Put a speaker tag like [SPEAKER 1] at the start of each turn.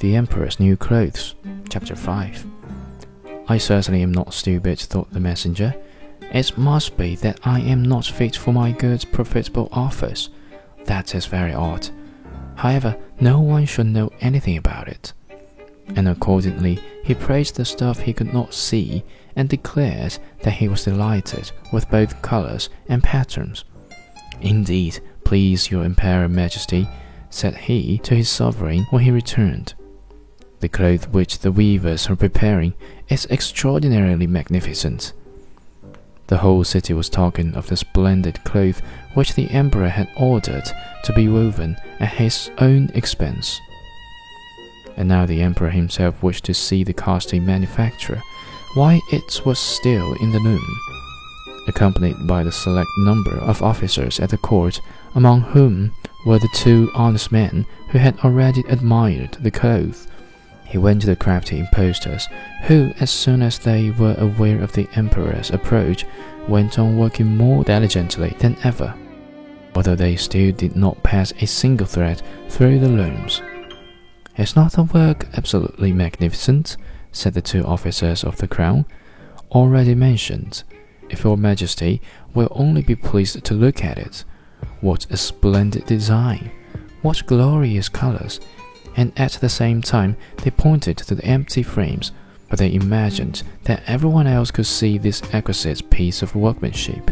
[SPEAKER 1] The Emperor's New Clothes, Chapter 5. I certainly am not stupid, thought the messenger. It must be that I am not fit for my good, profitable office. That is very odd. However, no one should know anything about it. And accordingly, he praised the stuff he could not see and declared that he was delighted with both colors and patterns. Indeed, please your Imperial Majesty, said he to his sovereign when he returned. The cloth which the weavers are preparing is extraordinarily magnificent. The whole city was talking of the splendid cloth which the emperor had ordered to be woven at his own expense. And now the emperor himself wished to see the costly manufacture, while it was still in the loom, accompanied by the select number of officers at the court, among whom were the two honest men who had already admired the cloth he went to the crafty impostors, who, as soon as they were aware of the emperor's approach, went on working more diligently than ever, although they still did not pass a single thread through the looms. Is not the work absolutely magnificent? said the two officers of the crown, already mentioned. If your majesty will only be pleased to look at it, what a splendid design! What glorious colors! And at the same time they pointed to the empty frames, but they imagined that everyone else could see this exquisite piece of workmanship.